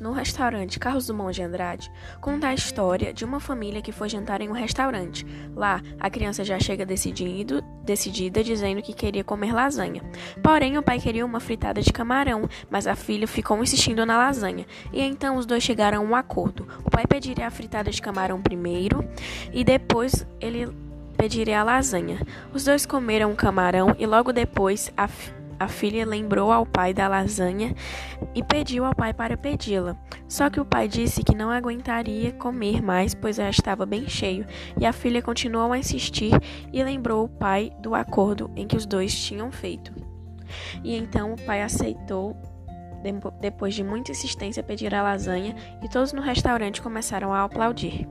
no restaurante Carlos Dumont de Andrade conta a história de uma família que foi jantar em um restaurante. Lá, a criança já chega decidido, decidida dizendo que queria comer lasanha. Porém, o pai queria uma fritada de camarão, mas a filha ficou insistindo na lasanha. E então os dois chegaram a um acordo. O pai pediria a fritada de camarão primeiro e depois ele pediria a lasanha. Os dois comeram o camarão e logo depois a a filha lembrou ao pai da lasanha e pediu ao pai para pedi-la. Só que o pai disse que não aguentaria comer mais, pois já estava bem cheio, e a filha continuou a insistir e lembrou o pai do acordo em que os dois tinham feito. E então o pai aceitou depois de muita insistência, pedir a lasanha e todos no restaurante começaram a aplaudir.